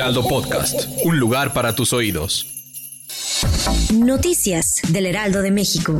Heraldo Podcast, un lugar para tus oídos. Noticias del Heraldo de México.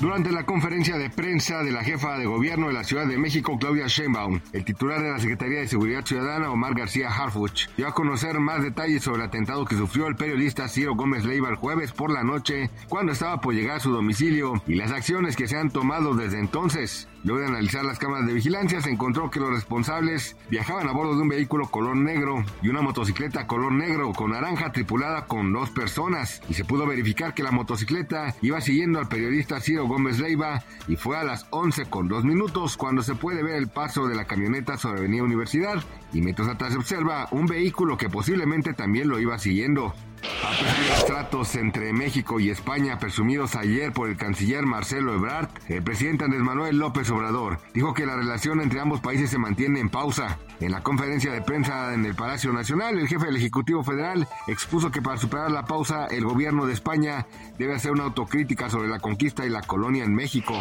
Durante la conferencia de prensa de la jefa de gobierno de la Ciudad de México, Claudia Sheinbaum, el titular de la Secretaría de Seguridad Ciudadana, Omar García Harfuch, dio a conocer más detalles sobre el atentado que sufrió el periodista Ciro Gómez Leiva el jueves por la noche, cuando estaba por llegar a su domicilio, y las acciones que se han tomado desde entonces. Luego de analizar las cámaras de vigilancia, se encontró que los responsables viajaban a bordo de un vehículo color negro y una motocicleta color negro con naranja tripulada con dos personas. Y se pudo verificar que la motocicleta iba siguiendo al periodista Ciro Gómez Leiva y fue a las 11 con dos minutos cuando se puede ver el paso de la camioneta sobre Avenida Universidad y mientras atrás se observa un vehículo que posiblemente también lo iba siguiendo. A pesar de los tratos entre México y España presumidos ayer por el canciller Marcelo Ebrard, el presidente Andrés Manuel López Obrador dijo que la relación entre ambos países se mantiene en pausa. En la conferencia de prensa en el Palacio Nacional, el jefe del Ejecutivo Federal expuso que para superar la pausa, el gobierno de España debe hacer una autocrítica sobre la conquista y la colonia en México.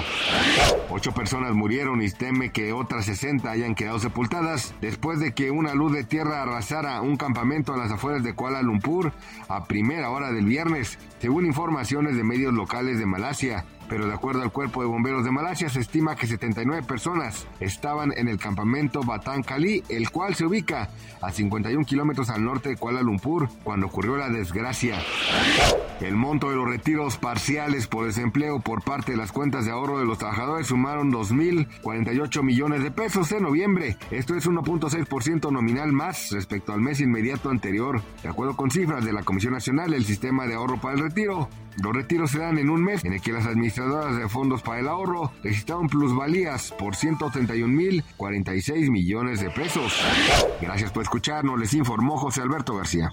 Ocho personas murieron y teme que otras 60 hayan quedado sepultadas después de que una luz de tierra arrasara un campamento a las afueras de Kuala Lumpur a primera hora del viernes, según informaciones de medios locales de Malasia pero de acuerdo al Cuerpo de Bomberos de Malasia se estima que 79 personas estaban en el campamento Batán Cali, el cual se ubica a 51 kilómetros al norte de Kuala Lumpur cuando ocurrió la desgracia. El monto de los retiros parciales por desempleo por parte de las cuentas de ahorro de los trabajadores sumaron 2.048 millones de pesos en noviembre. Esto es 1.6% nominal más respecto al mes inmediato anterior. De acuerdo con cifras de la Comisión Nacional del Sistema de Ahorro para el Retiro, los retiros se dan en un mes en el que las administradoras de fondos para el ahorro registraron plusvalías por 131.046 millones de pesos. Gracias por escucharnos, les informó José Alberto García.